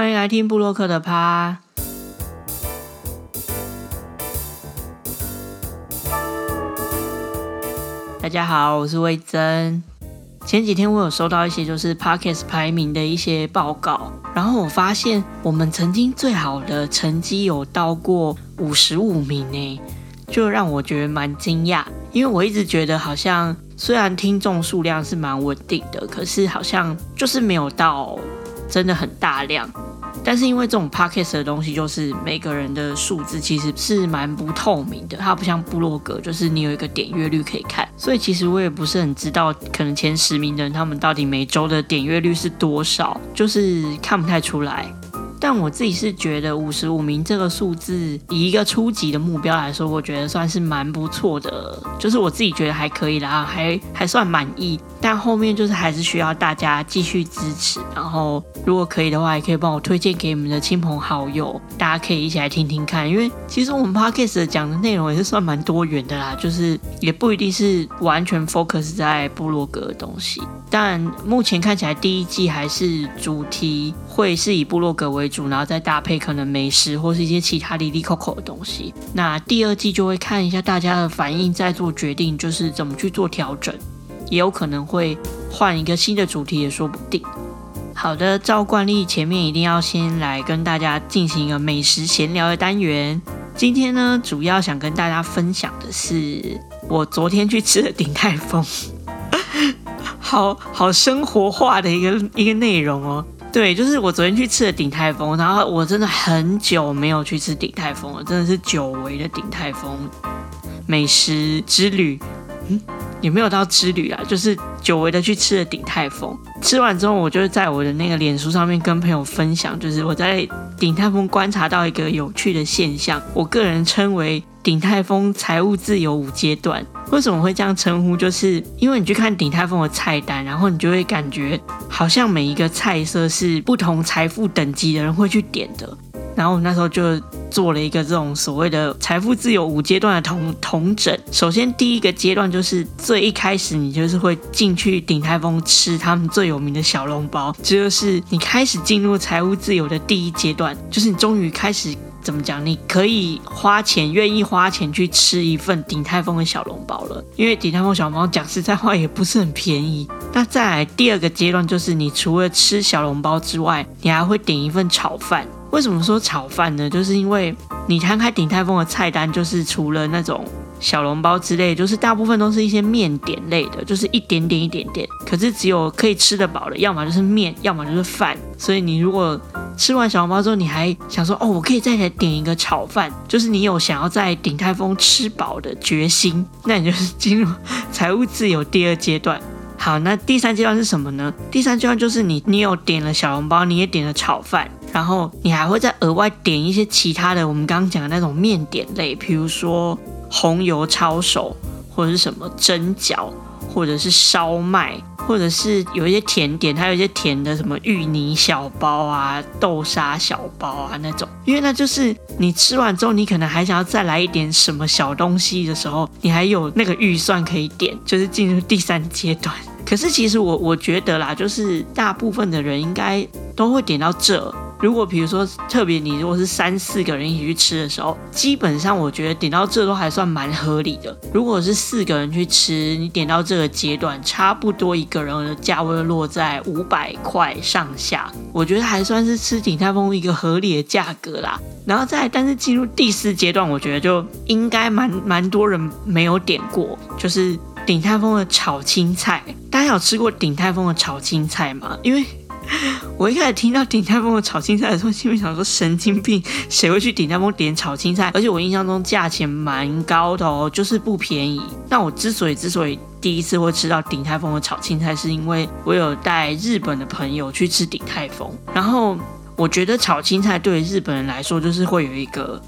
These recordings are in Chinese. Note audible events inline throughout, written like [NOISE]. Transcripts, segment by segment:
欢迎来听布洛克的趴。大家好，我是魏珍。前几天我有收到一些就是 Pockets 排名的一些报告，然后我发现我们曾经最好的成绩有到过五十五名呢，就让我觉得蛮惊讶。因为我一直觉得好像虽然听众数量是蛮稳定的，可是好像就是没有到。真的很大量，但是因为这种 podcast 的东西，就是每个人的数字其实是蛮不透明的，它不像部落格，就是你有一个点阅率可以看，所以其实我也不是很知道，可能前十名的人他们到底每周的点阅率是多少，就是看不太出来。但我自己是觉得五十五名这个数字，以一个初级的目标来说，我觉得算是蛮不错的，就是我自己觉得还可以啦，还还算满意。但后面就是还是需要大家继续支持，然后如果可以的话，也可以帮我推荐给你们的亲朋好友，大家可以一起来听听看。因为其实我们 podcast 讲的内容也是算蛮多元的啦，就是也不一定是完全 focus 在部落格的东西。但目前看起来第一季还是主题会是以部落格为主，然后再搭配可能美食或是一些其他里里口口的东西。那第二季就会看一下大家的反应，再做决定，就是怎么去做调整。也有可能会换一个新的主题，也说不定。好的，照惯例，前面一定要先来跟大家进行一个美食闲聊的单元。今天呢，主要想跟大家分享的是我昨天去吃的鼎泰丰，[LAUGHS] 好好生活化的一个一个内容哦。对，就是我昨天去吃的鼎泰丰，然后我真的很久没有去吃鼎泰丰了，真的是久违的鼎泰丰美食之旅。嗯。也没有到之旅啊，就是久违的去吃了鼎泰丰。吃完之后，我就在我的那个脸书上面跟朋友分享，就是我在鼎泰丰观察到一个有趣的现象，我个人称为鼎泰丰财务自由五阶段。为什么会这样称呼？就是因为你去看鼎泰丰的菜单，然后你就会感觉好像每一个菜色是不同财富等级的人会去点的。然后我那时候就做了一个这种所谓的财富自由五阶段的同同整。首先第一个阶段就是最一开始，你就是会进去鼎泰丰吃他们最有名的小笼包，这就是你开始进入财务自由的第一阶段，就是你终于开始怎么讲，你可以花钱，愿意花钱去吃一份鼎泰丰的小笼包了。因为鼎泰丰小笼包讲实在话也不是很便宜。那再来第二个阶段就是你除了吃小笼包之外，你还会点一份炒饭。为什么说炒饭呢？就是因为你摊开鼎泰丰的菜单，就是除了那种小笼包之类，就是大部分都是一些面点类的，就是一点点一点点。可是只有可以吃得饱的，要么就是面，要么就是饭。所以你如果吃完小笼包之后，你还想说哦，我可以再来点一个炒饭，就是你有想要在鼎泰丰吃饱的决心，那你就是进入财务自由第二阶段。好，那第三阶段是什么呢？第三阶段就是你，你有点了小笼包，你也点了炒饭，然后你还会再额外点一些其他的，我们刚刚讲的那种面点类，比如说红油抄手，或者是什么蒸饺，或者是烧麦。或者是有一些甜点，还有一些甜的什么芋泥小包啊、豆沙小包啊那种，因为那就是你吃完之后，你可能还想要再来一点什么小东西的时候，你还有那个预算可以点，就是进入第三阶段。可是其实我我觉得啦，就是大部分的人应该都会点到这。如果比如说特别你如果是三四个人一起去吃的时候，基本上我觉得点到这都还算蛮合理的。如果是四个人去吃，你点到这个阶段，差不多一个人的价位落在五百块上下，我觉得还算是吃鼎泰丰一个合理的价格啦。然后再但是进入第四阶段，我觉得就应该蛮蛮多人没有点过，就是鼎泰丰的炒青菜。大家有吃过鼎泰丰的炒青菜吗？因为 [LAUGHS] 我一开始听到鼎泰丰的炒青菜的时候，心里想说神经病，谁会去鼎泰丰点炒青菜？而且我印象中价钱蛮高的哦，就是不便宜。那我之所以之所以第一次会吃到鼎泰丰的炒青菜，是因为我有带日本的朋友去吃鼎泰丰，然后我觉得炒青菜对日本人来说就是会有一个。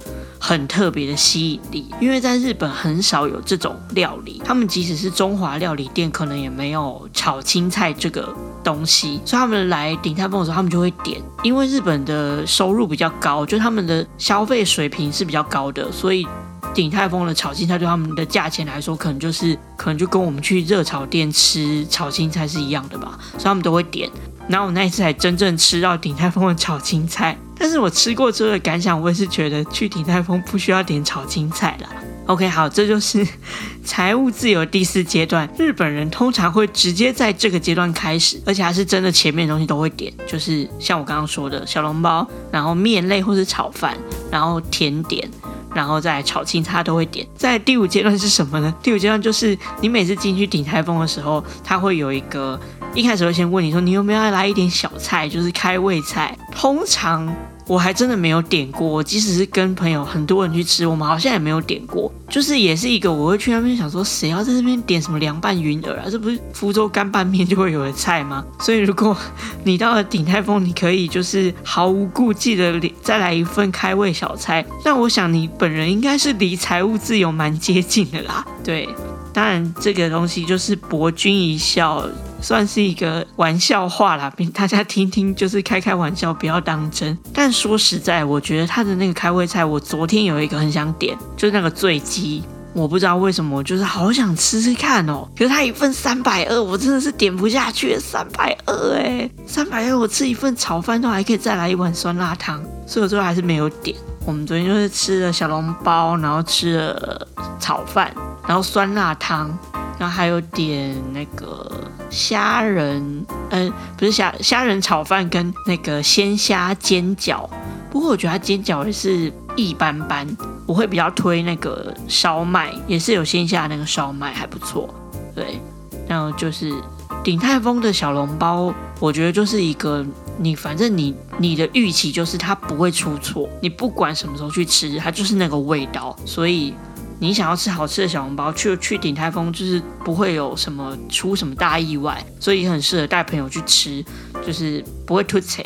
很特别的吸引力，因为在日本很少有这种料理，他们即使是中华料理店，可能也没有炒青菜这个东西，所以他们来鼎泰丰的时候，他们就会点。因为日本的收入比较高，就他们的消费水平是比较高的，所以鼎泰丰的炒青菜对他们的价钱来说，可能就是可能就跟我们去热炒店吃炒青菜是一样的吧，所以他们都会点。然后我那一次才真正吃到鼎泰丰的炒青菜。但是我吃过之后的感想，我也是觉得去鼎泰丰不需要点炒青菜啦。OK，好，这就是 [LAUGHS] 财务自由第四阶段。日本人通常会直接在这个阶段开始，而且还是真的前面的东西都会点，就是像我刚刚说的小笼包，然后面类或是炒饭，然后甜点，然后再炒青菜都会点。在第五阶段是什么呢？第五阶段就是你每次进去顶台风的时候，他会有一个一开始会先问你说你有没有来一点小菜，就是开胃菜，通常。我还真的没有点过，即使是跟朋友很多人去吃，我们好像也没有点过。就是也是一个，我会去那边想说，谁要在这边点什么凉拌云耳啊？这不是福州干拌面就会有的菜吗？所以如果你到了鼎泰丰，你可以就是毫无顾忌的再来一份开胃小菜。那我想你本人应该是离财务自由蛮接近的啦。对，当然这个东西就是博君一笑。算是一个玩笑话啦，[LAUGHS] 大家听听，就是开开玩笑，不要当真。但说实在，我觉得他的那个开胃菜，我昨天有一个很想点，就是那个醉鸡，我不知道为什么，就是好想吃吃看哦。可是他一份三百二，我真的是点不下去，三百二哎，三百二我吃一份炒饭都还可以再来一碗酸辣汤，所以我最后还是没有点。我们昨天就是吃了小笼包，然后吃了炒饭，然后酸辣汤。然后还有点那个虾仁，嗯，不是虾虾仁炒饭跟那个鲜虾煎饺。不过我觉得它煎饺也是一般般，我会比较推那个烧麦，也是有鲜虾那个烧麦还不错。对，然后就是鼎泰丰的小笼包，我觉得就是一个你反正你你的预期就是它不会出错，你不管什么时候去吃，它就是那个味道，所以。你想要吃好吃的小笼包，去去鼎泰丰就是不会有什么出什么大意外，所以很适合带朋友去吃，就是不会突贼。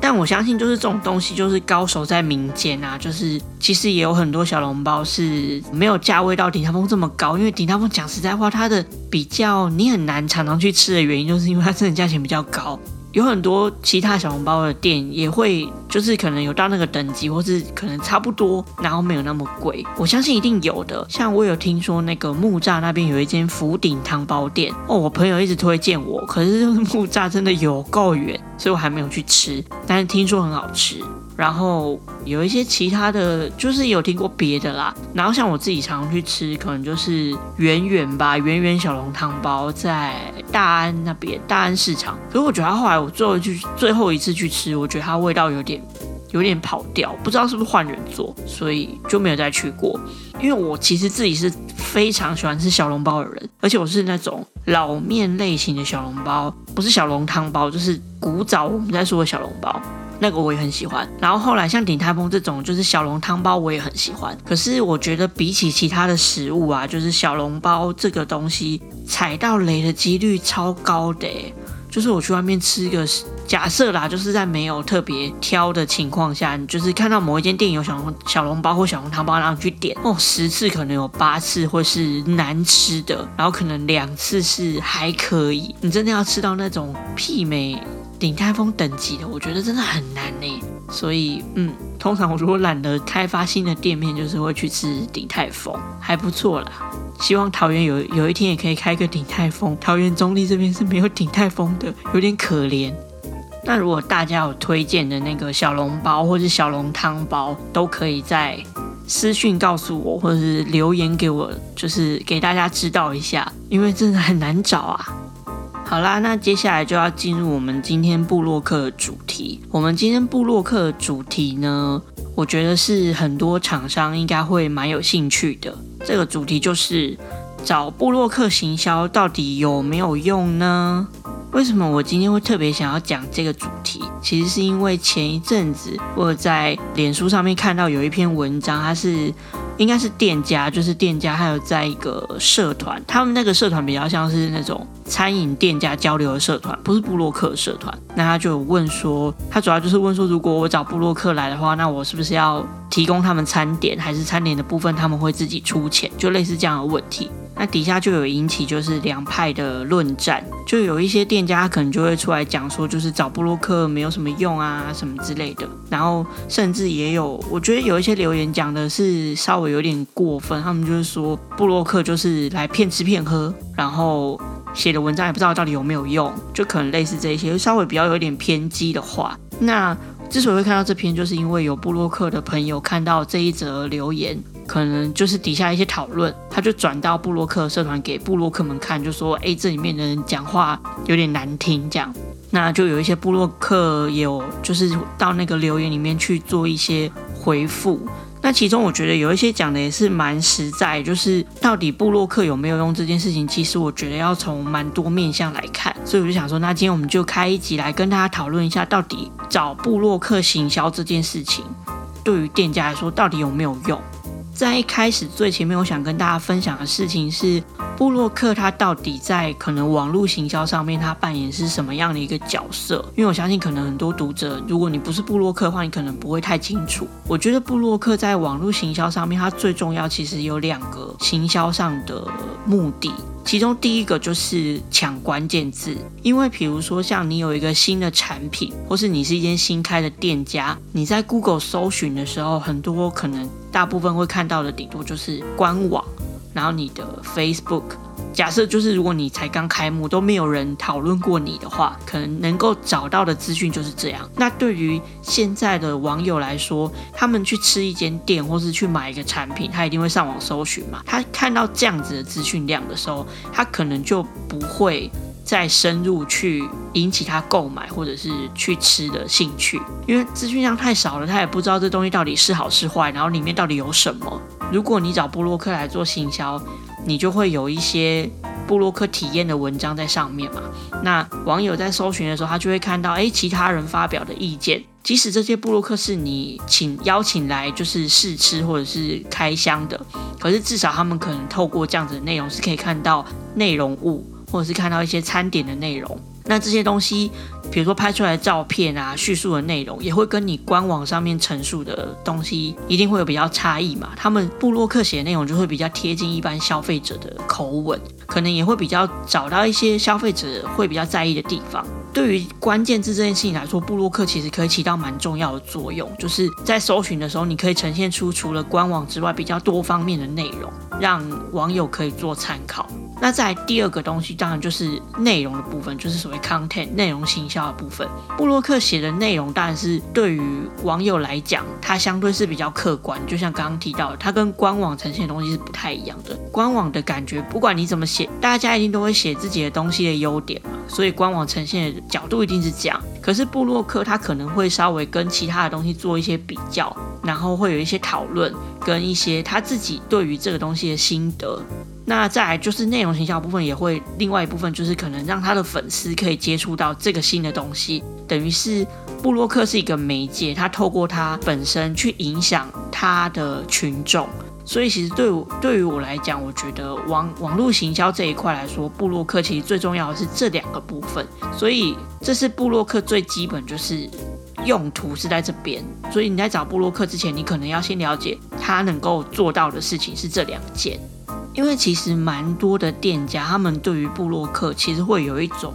但我相信，就是这种东西，就是高手在民间啊，就是其实也有很多小笼包是没有价位到鼎泰丰这么高，因为鼎泰丰讲实在话，它的比较你很难常常去吃的原因，就是因为它真的价钱比较高。有很多其他小笼包的店也会，就是可能有到那个等级，或是可能差不多，然后没有那么贵。我相信一定有的。像我有听说那个木栅那边有一间福鼎汤包店哦，我朋友一直推荐我，可是就是木栅真的有够远，所以我还没有去吃。但是听说很好吃。然后有一些其他的就是有听过别的啦。然后像我自己常去吃，可能就是圆圆吧，圆圆小笼汤包在大安那边，大安市场。可是我觉得后来我最后去最后一次去吃，我觉得它味道有点有点跑掉，不知道是不是换人做，所以就没有再去过。因为我其实自己是非常喜欢吃小笼包的人，而且我是那种老面类型的小笼包，不是小笼汤包，就是古早我们在说的小笼包。那个我也很喜欢，然后后来像鼎泰丰这种就是小笼汤包，我也很喜欢。可是我觉得比起其他的食物啊，就是小笼包这个东西踩到雷的几率超高的。就是我去外面吃一个，假设啦，就是在没有特别挑的情况下，你就是看到某一间店有小笼小笼包或小笼汤包，然后去点哦，十次可能有八次会是难吃的，然后可能两次是还可以。你真的要吃到那种媲美。鼎泰丰等级的，我觉得真的很难呢。所以，嗯，通常我如果懒得开发新的店面，就是会去吃鼎泰丰，还不错啦。希望桃园有有一天也可以开个鼎泰丰。桃园中立这边是没有鼎泰丰的，有点可怜。那如果大家有推荐的那个小笼包或者小笼汤包，都可以在私讯告诉我，或者是留言给我，就是给大家知道一下，因为真的很难找啊。[LAUGHS] 好啦，那接下来就要进入我们今天布洛克的主题。我们今天布洛克的主题呢，我觉得是很多厂商应该会蛮有兴趣的。这个主题就是找布洛克行销到底有没有用呢？为什么我今天会特别想要讲这个主题？其实是因为前一阵子我在脸书上面看到有一篇文章，它是。应该是店家，就是店家，还有在一个社团，他们那个社团比较像是那种餐饮店家交流的社团，不是布洛克社团。那他就问说，他主要就是问说，如果我找布洛克来的话，那我是不是要提供他们餐点，还是餐点的部分他们会自己出钱？就类似这样的问题。那底下就有引起就是两派的论战，就有一些店家可能就会出来讲说，就是找布洛克没有什么用啊，什么之类的。然后甚至也有，我觉得有一些留言讲的是稍微有点过分，他们就是说布洛克就是来骗吃骗喝，然后写的文章也不知道到底有没有用，就可能类似这些，稍微比较有点偏激的话。那之所以会看到这篇，就是因为有布洛克的朋友看到这一则留言，可能就是底下一些讨论，他就转到布洛克社团给布洛克们看，就说：“哎，这里面的人讲话有点难听。”这样，那就有一些布洛克有就是到那个留言里面去做一些回复。那其中我觉得有一些讲的也是蛮实在，就是到底布洛克有没有用这件事情，其实我觉得要从蛮多面向来看，所以我就想说，那今天我们就开一集来跟大家讨论一下，到底找布洛克行销这件事情，对于店家来说到底有没有用。在一开始最前面，我想跟大家分享的事情是，布洛克他到底在可能网络行销上面，他扮演是什么样的一个角色？因为我相信，可能很多读者，如果你不是布洛克的话，你可能不会太清楚。我觉得布洛克在网络行销上面，它最重要其实有两个行销上的目的。其中第一个就是抢关键字，因为比如说像你有一个新的产品，或是你是一间新开的店家，你在 Google 搜寻的时候，很多可能大部分会看到的顶多就是官网，然后你的 Facebook。假设就是如果你才刚开幕，都没有人讨论过你的话，可能能够找到的资讯就是这样。那对于现在的网友来说，他们去吃一间店，或是去买一个产品，他一定会上网搜寻嘛。他看到这样子的资讯量的时候，他可能就不会再深入去引起他购买或者是去吃的兴趣，因为资讯量太少了，他也不知道这东西到底是好是坏，然后里面到底有什么。如果你找布洛克来做行销，你就会有一些布洛克体验的文章在上面嘛？那网友在搜寻的时候，他就会看到，哎，其他人发表的意见，即使这些布洛克是你请邀请来就是试吃或者是开箱的，可是至少他们可能透过这样子的内容是可以看到内容物，或者是看到一些餐点的内容。那这些东西，比如说拍出来的照片啊，叙述的内容，也会跟你官网上面陈述的东西一定会有比较差异嘛。他们布洛克写的内容就会比较贴近一般消费者的口吻，可能也会比较找到一些消费者会比较在意的地方。对于关键字这件事情来说，布洛克其实可以起到蛮重要的作用，就是在搜寻的时候，你可以呈现出除了官网之外比较多方面的内容，让网友可以做参考。那在第二个东西，当然就是内容的部分，就是所谓 content 内容行销的部分。布洛克写的内容，当然是对于网友来讲，它相对是比较客观。就像刚刚提到，它跟官网呈现的东西是不太一样的。官网的感觉，不管你怎么写，大家一定都会写自己的东西的优点嘛，所以官网呈现的角度一定是这样。可是布洛克他可能会稍微跟其他的东西做一些比较，然后会有一些讨论，跟一些他自己对于这个东西的心得。那再来就是内容形销部分，也会另外一部分就是可能让他的粉丝可以接触到这个新的东西，等于是布洛克是一个媒介，他透过他本身去影响他的群众。所以其实对我对于我来讲，我觉得网网络行销这一块来说，布洛克其实最重要的是这两个部分。所以这是布洛克最基本就是用途是在这边。所以你在找布洛克之前，你可能要先了解他能够做到的事情是这两件。因为其实蛮多的店家，他们对于布洛克其实会有一种，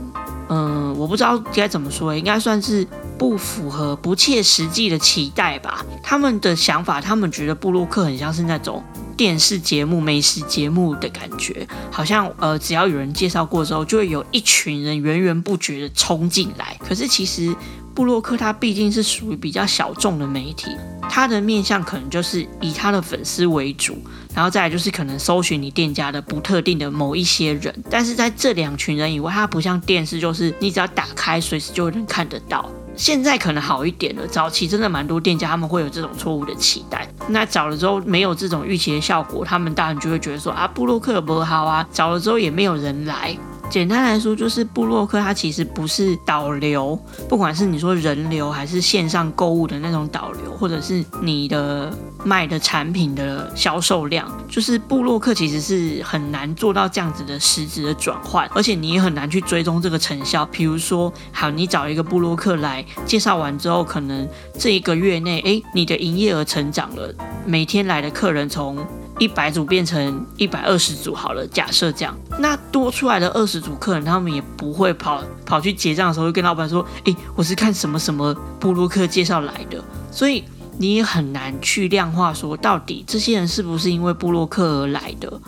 我不知道该怎么说，应该算是不符合、不切实际的期待吧。他们的想法，他们觉得布洛克很像是那种电视节目、美食节目的感觉，好像呃，只要有人介绍过之后，就会有一群人源源不绝的冲进来。可是其实布洛克他毕竟是属于比较小众的媒体，他的面向可能就是以他的粉丝为主。然后再来就是可能搜寻你店家的不特定的某一些人，但是在这两群人以外，它不像电视，就是你只要打开，随时就能看得到。现在可能好一点了，早期真的蛮多店家他们会有这种错误的期待，那找了之后没有这种预期的效果，他们当然就会觉得说啊，布洛克不好啊，找了之后也没有人来。简单来说，就是布洛克它其实不是导流，不管是你说人流还是线上购物的那种导流，或者是你的卖的产品的销售量，就是布洛克其实是很难做到这样子的实质的转换，而且你也很难去追踪这个成效。比如说，好，你找一个布洛克来介绍完之后，可能这一个月内，哎，你的营业额成长了，每天来的客人从一百组变成一百二十组好了，假设这样，那多出来的二十组客人，他们也不会跑跑去结账的时候跟老板说：“诶，我是看什么什么布洛克介绍来的。”所以你也很难去量化说，到底这些人是不是因为布洛克而来的。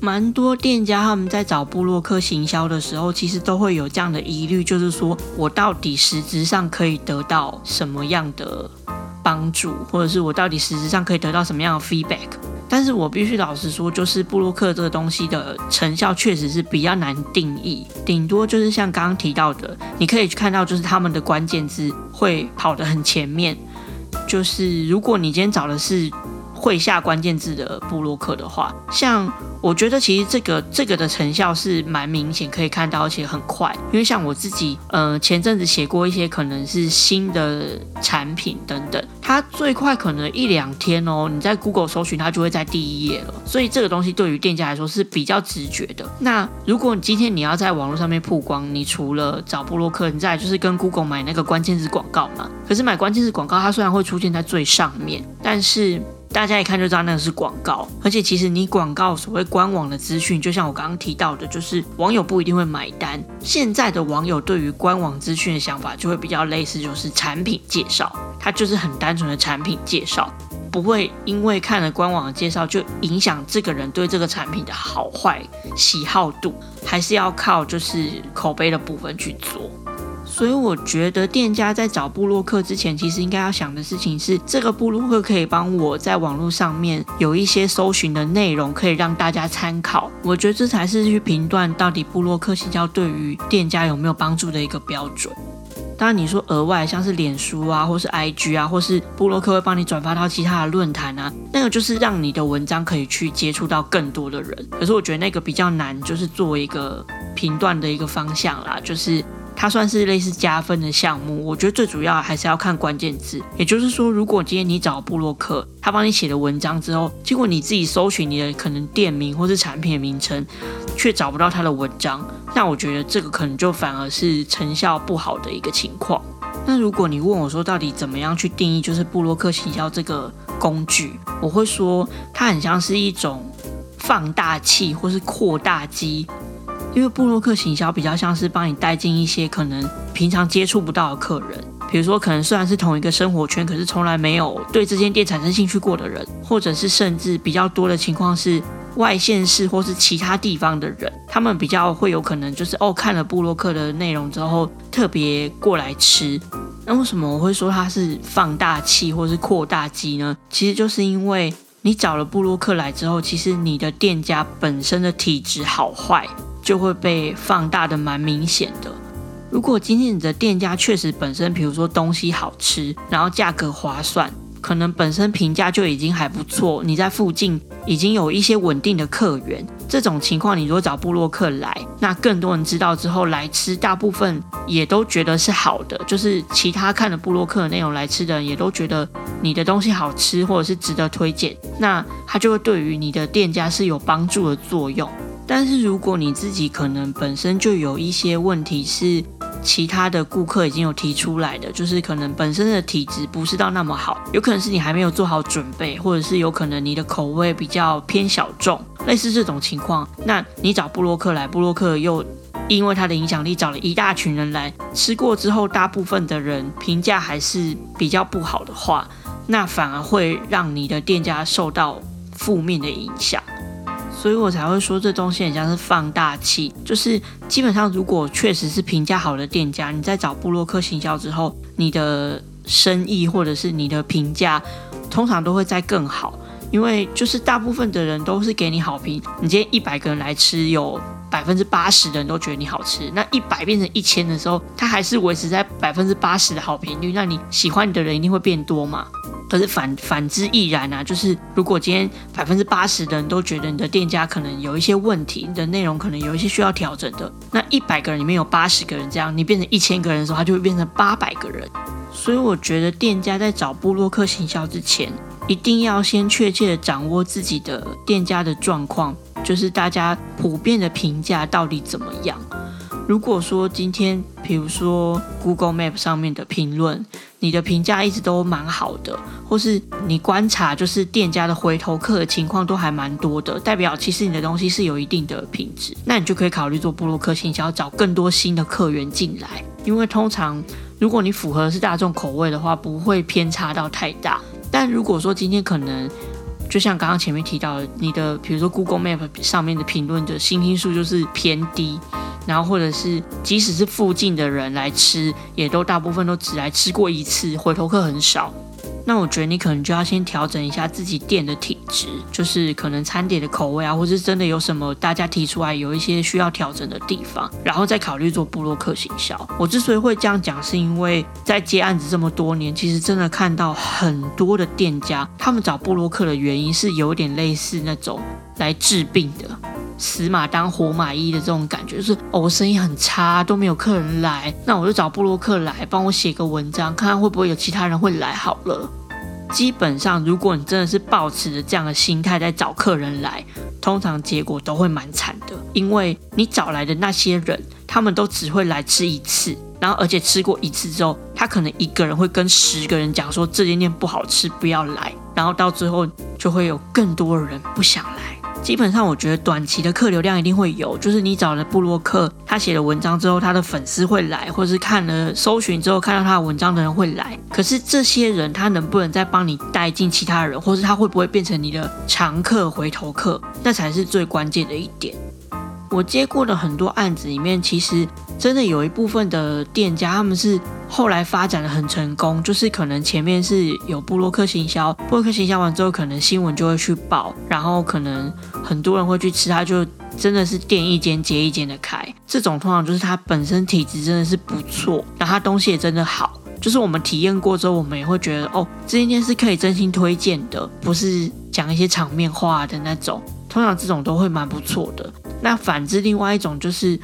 蛮多店家他们在找布洛克行销的时候，其实都会有这样的疑虑，就是说我到底实质上可以得到什么样的帮助，或者是我到底实质上可以得到什么样的 feedback？但是我必须老实说，就是布洛克这个东西的成效确实是比较难定义，顶多就是像刚刚提到的，你可以去看到就是他们的关键字会跑得很前面，就是如果你今天找的是。会下关键字的布洛克的话，像我觉得其实这个这个的成效是蛮明显，可以看到，而且很快。因为像我自己，呃，前阵子写过一些可能是新的产品等等，它最快可能一两天哦，你在 Google 搜寻，它就会在第一页了。所以这个东西对于店家来说是比较直觉的。那如果你今天你要在网络上面曝光，你除了找布洛克，你再就是跟 Google 买那个关键字广告嘛。可是买关键字广告，它虽然会出现在最上面，但是。大家一看就知道那个是广告，而且其实你广告所谓官网的资讯，就像我刚刚提到的，就是网友不一定会买单。现在的网友对于官网资讯的想法就会比较类似，就是产品介绍，它就是很单纯的产品介绍，不会因为看了官网的介绍就影响这个人对这个产品的好坏喜好度，还是要靠就是口碑的部分去做。所以我觉得店家在找布洛克之前，其实应该要想的事情是，这个布洛克可以帮我在网络上面有一些搜寻的内容，可以让大家参考。我觉得这才是去评断到底布洛克营销对于店家有没有帮助的一个标准。当然，你说额外像是脸书啊，或是 IG 啊，或是布洛克会帮你转发到其他的论坛啊，那个就是让你的文章可以去接触到更多的人。可是我觉得那个比较难，就是作为一个评断的一个方向啦，就是。它算是类似加分的项目，我觉得最主要还是要看关键字。也就是说，如果今天你找布洛克，他帮你写的文章之后，结果你自己搜寻你的可能店名或是产品的名称，却找不到他的文章，那我觉得这个可能就反而是成效不好的一个情况。那如果你问我说，到底怎么样去定义就是布洛克行销这个工具，我会说它很像是一种放大器或是扩大机。因为布洛克行销比较像是帮你带进一些可能平常接触不到的客人，比如说可能虽然是同一个生活圈，可是从来没有对这间店产生兴趣过的人，或者是甚至比较多的情况是外县市或是其他地方的人，他们比较会有可能就是哦看了布洛克的内容之后特别过来吃。那为什么我会说它是放大器或是扩大机呢？其实就是因为你找了布洛克来之后，其实你的店家本身的体质好坏。就会被放大的蛮明显的。如果今天你的店家确实本身，比如说东西好吃，然后价格划算，可能本身评价就已经还不错，你在附近已经有一些稳定的客源，这种情况你如果找布洛克来，那更多人知道之后来吃，大部分也都觉得是好的，就是其他看了布洛克的内容来吃的人也都觉得你的东西好吃或者是值得推荐，那他就会对于你的店家是有帮助的作用。但是如果你自己可能本身就有一些问题是其他的顾客已经有提出来的，就是可能本身的体质不是到那么好，有可能是你还没有做好准备，或者是有可能你的口味比较偏小众，类似这种情况，那你找布洛克来，布洛克又因为他的影响力找了一大群人来吃过之后，大部分的人评价还是比较不好的话，那反而会让你的店家受到负面的影响。所以我才会说这东西很像是放大器，就是基本上如果确实是评价好的店家，你在找布洛克行销之后，你的生意或者是你的评价，通常都会在更好，因为就是大部分的人都是给你好评。你今天一百个人来吃，有百分之八十的人都觉得你好吃，那一百变成一千的时候，它还是维持在百分之八十的好评率，那你喜欢你的人一定会变多嘛。可是反反之亦然啊，就是如果今天百分之八十的人都觉得你的店家可能有一些问题，你的内容可能有一些需要调整的，那一百个人里面有八十个人这样，你变成一千个人的时候，它就会变成八百个人。所以我觉得店家在找布洛克行销之前，一定要先确切的掌握自己的店家的状况，就是大家普遍的评价到底怎么样。如果说今天，比如说 Google Map 上面的评论。你的评价一直都蛮好的，或是你观察就是店家的回头客的情况都还蛮多的，代表其实你的东西是有一定的品质，那你就可以考虑做布洛克营销，找更多新的客源进来。因为通常如果你符合是大众口味的话，不会偏差到太大。但如果说今天可能就像刚刚前面提到的，你的比如说 Google Map 上面的评论的星星数就是偏低，然后或者是即使是附近的人来吃，也都大部分都只来吃过一次，回头客很少。那我觉得你可能就要先调整一下自己店的体质，就是可能餐点的口味啊，或是真的有什么大家提出来有一些需要调整的地方，然后再考虑做布洛克行销。我之所以会这样讲，是因为在接案子这么多年，其实真的看到很多的店家，他们找布洛克的原因是有点类似那种来治病的，死马当活马医的这种感觉，就是哦，我生意很差，都没有客人来，那我就找布洛克来帮我写个文章，看看会不会有其他人会来好了。基本上，如果你真的是抱持着这样的心态在找客人来，通常结果都会蛮惨的。因为你找来的那些人，他们都只会来吃一次，然后而且吃过一次之后，他可能一个人会跟十个人讲说这间店不好吃，不要来，然后到最后就会有更多的人不想来。基本上，我觉得短期的客流量一定会有，就是你找了布洛克，他写了文章之后，他的粉丝会来，或是看了搜寻之后看到他的文章的人会来。可是这些人他能不能再帮你带进其他人，或是他会不会变成你的常客、回头客，那才是最关键的一点。我接过的很多案子里面，其实真的有一部分的店家，他们是后来发展的很成功，就是可能前面是有布洛克行销，布洛克行销完之后，可能新闻就会去报，然后可能很多人会去吃，他就真的是店一间接一间的开。这种通常就是他本身体质真的是不错，然后他东西也真的好，就是我们体验过之后，我们也会觉得哦，这间店是可以真心推荐的，不是讲一些场面话的那种。通常这种都会蛮不错的。那反之，另外一种就是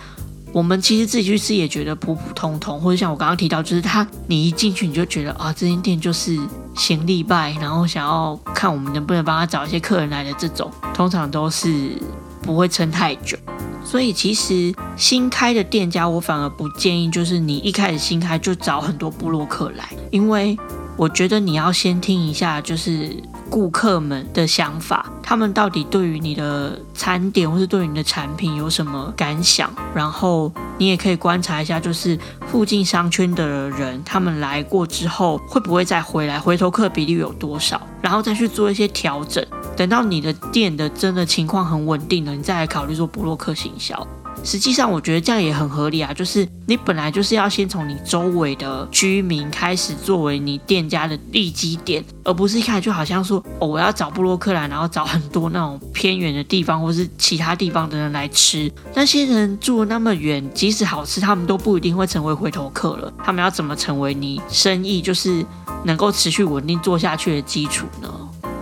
我们其实自己去吃也觉得普普通通，或者像我刚刚提到，就是他你一进去你就觉得啊，这间店就是行礼拜，然后想要看我们能不能帮他找一些客人来的这种，通常都是不会撑太久。所以其实新开的店家，我反而不建议，就是你一开始新开就找很多部落客来，因为我觉得你要先听一下，就是。顾客们的想法，他们到底对于你的餐点或是对于你的产品有什么感想？然后你也可以观察一下，就是附近商圈的人，他们来过之后会不会再回来，回头客比例有多少？然后再去做一些调整。等到你的店的真的情况很稳定了，你再来考虑做布洛克行销。实际上，我觉得这样也很合理啊。就是你本来就是要先从你周围的居民开始，作为你店家的利基点，而不是一开始就好像说，哦，我要找布洛克兰，然后找很多那种偏远的地方或是其他地方的人来吃。那些人住那么远，即使好吃，他们都不一定会成为回头客了。他们要怎么成为你生意就是能够持续稳定做下去的基础呢？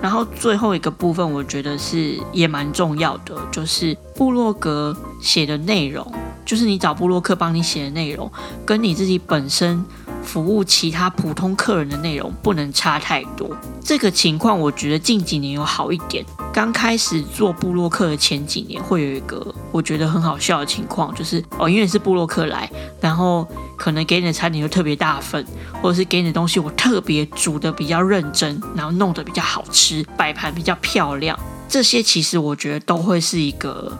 然后最后一个部分，我觉得是也蛮重要的，就是布洛格写的内容，就是你找布洛克帮你写的内容，跟你自己本身。服务其他普通客人的内容不能差太多。这个情况我觉得近几年有好一点。刚开始做布洛克的前几年，会有一个我觉得很好笑的情况，就是哦，因为是布洛克来，然后可能给你的餐点就特别大份，或者是给你的东西我特别煮的比较认真，然后弄得比较好吃，摆盘比较漂亮。这些其实我觉得都会是一个。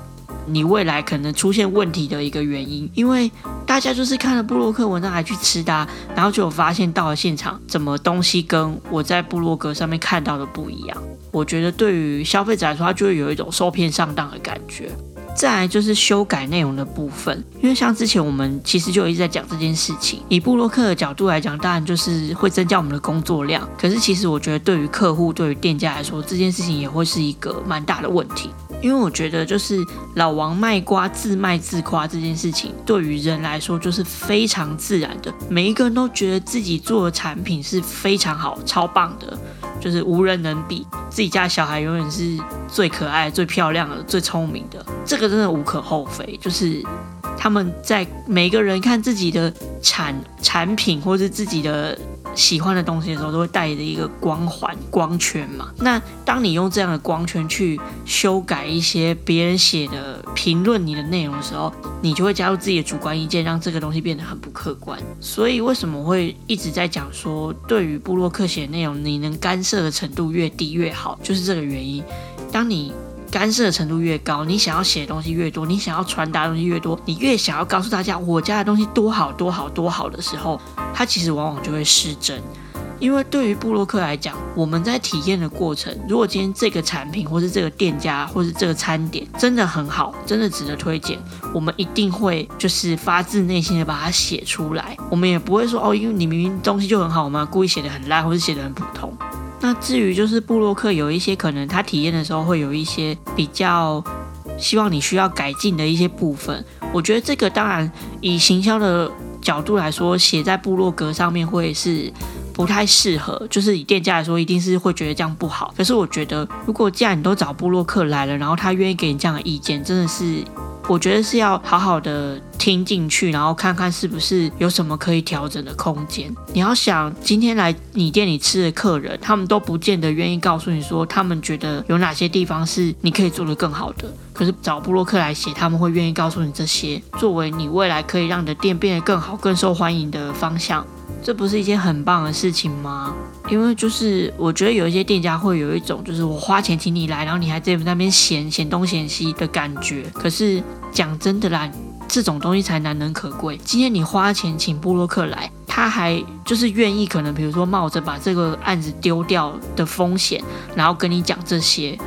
你未来可能出现问题的一个原因，因为大家就是看了布洛克文章还去吃的，然后就有发现到了现场，怎么东西跟我在布洛格上面看到的不一样。我觉得对于消费者来说，他就会有一种受骗上当的感觉。再来就是修改内容的部分，因为像之前我们其实就一直在讲这件事情。以布洛克的角度来讲，当然就是会增加我们的工作量。可是其实我觉得对于客户、对于店家来说，这件事情也会是一个蛮大的问题。因为我觉得，就是老王卖瓜自卖自夸这件事情，对于人来说就是非常自然的。每一个人都觉得自己做的产品是非常好、超棒的，就是无人能比。自己家小孩永远是最可爱、最漂亮的、最聪明的，这个真的无可厚非。就是他们在每个人看自己的产产品或是自己的。喜欢的东西的时候，都会带着一个光环、光圈嘛。那当你用这样的光圈去修改一些别人写的评论你的内容的时候，你就会加入自己的主观意见，让这个东西变得很不客观。所以为什么会一直在讲说，对于布洛克写的内容，你能干涉的程度越低越好，就是这个原因。当你干涉的程度越高，你想要写的东西越多，你想要传达的东西越多，你越想要告诉大家我家的东西多好多好多好的时候，它其实往往就会失真。因为对于布洛克来讲，我们在体验的过程，如果今天这个产品或是这个店家或是这个餐点真的很好，真的值得推荐，我们一定会就是发自内心的把它写出来。我们也不会说哦，因为你明明东西就很好嘛，故意写的很烂或是写的很普通。那至于就是布洛克有一些可能他体验的时候会有一些比较希望你需要改进的一些部分，我觉得这个当然以行销的角度来说，写在部落格上面会是。不太适合，就是以店家来说，一定是会觉得这样不好。可是我觉得，如果既然你都找布洛克来了，然后他愿意给你这样的意见，真的是，我觉得是要好好的听进去，然后看看是不是有什么可以调整的空间。你要想，今天来你店里吃的客人，他们都不见得愿意告诉你说，他们觉得有哪些地方是你可以做得更好的。可是找布洛克来写，他们会愿意告诉你这些，作为你未来可以让你的店变得更好、更受欢迎的方向。这不是一件很棒的事情吗？因为就是我觉得有一些店家会有一种就是我花钱请你来，然后你还在那边嫌嫌东嫌西的感觉。可是讲真的啦，这种东西才难能可贵。今天你花钱请布洛克来，他还就是愿意可能比如说冒着把这个案子丢掉的风险，然后跟你讲这些，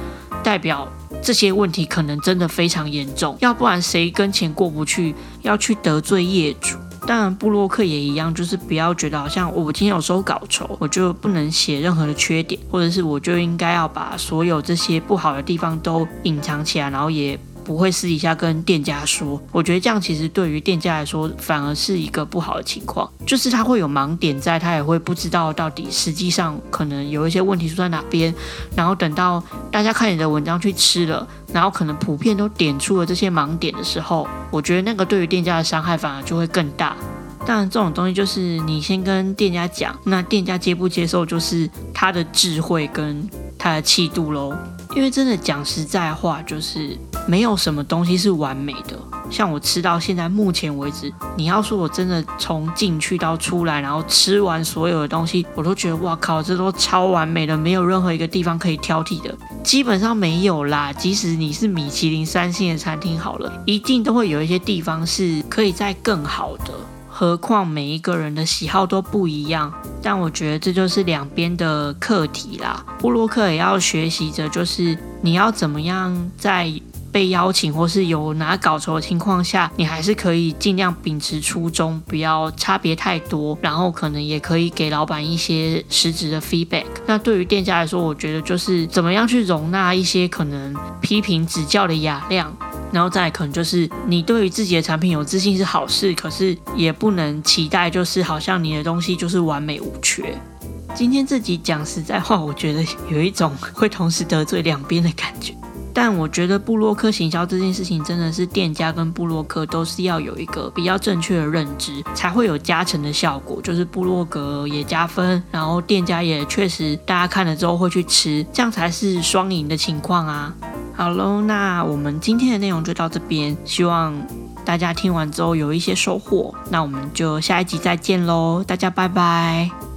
代表这些问题可能真的非常严重。要不然谁跟钱过不去，要去得罪业主？当然，布洛克也一样，就是不要觉得好像我今天有收稿酬，我就不能写任何的缺点，或者是我就应该要把所有这些不好的地方都隐藏起来，然后也。不会私底下跟店家说，我觉得这样其实对于店家来说反而是一个不好的情况，就是他会有盲点在，他也会不知道到底实际上可能有一些问题出在哪边，然后等到大家看你的文章去吃了，然后可能普遍都点出了这些盲点的时候，我觉得那个对于店家的伤害反而就会更大。当然，这种东西就是你先跟店家讲，那店家接不接受就是他的智慧跟他的气度喽。因为真的讲实在话，就是没有什么东西是完美的。像我吃到现在目前为止，你要说我真的从进去到出来，然后吃完所有的东西，我都觉得哇靠，这都超完美的，没有任何一个地方可以挑剔的，基本上没有啦。即使你是米其林三星的餐厅好了，一定都会有一些地方是可以再更好的。何况每一个人的喜好都不一样，但我觉得这就是两边的课题啦。布洛克也要学习着，就是你要怎么样在被邀请或是有拿稿酬的情况下，你还是可以尽量秉持初衷，不要差别太多，然后可能也可以给老板一些实质的 feedback。那对于店家来说，我觉得就是怎么样去容纳一些可能批评指教的雅量。然后再可能就是你对于自己的产品有自信是好事，可是也不能期待就是好像你的东西就是完美无缺。今天这集讲实在话，我觉得有一种会同时得罪两边的感觉。但我觉得布洛克行销这件事情真的是店家跟布洛克都是要有一个比较正确的认知，才会有加成的效果。就是布洛格也加分，然后店家也确实大家看了之后会去吃，这样才是双赢的情况啊。好喽，那我们今天的内容就到这边，希望大家听完之后有一些收获。那我们就下一集再见喽，大家拜拜。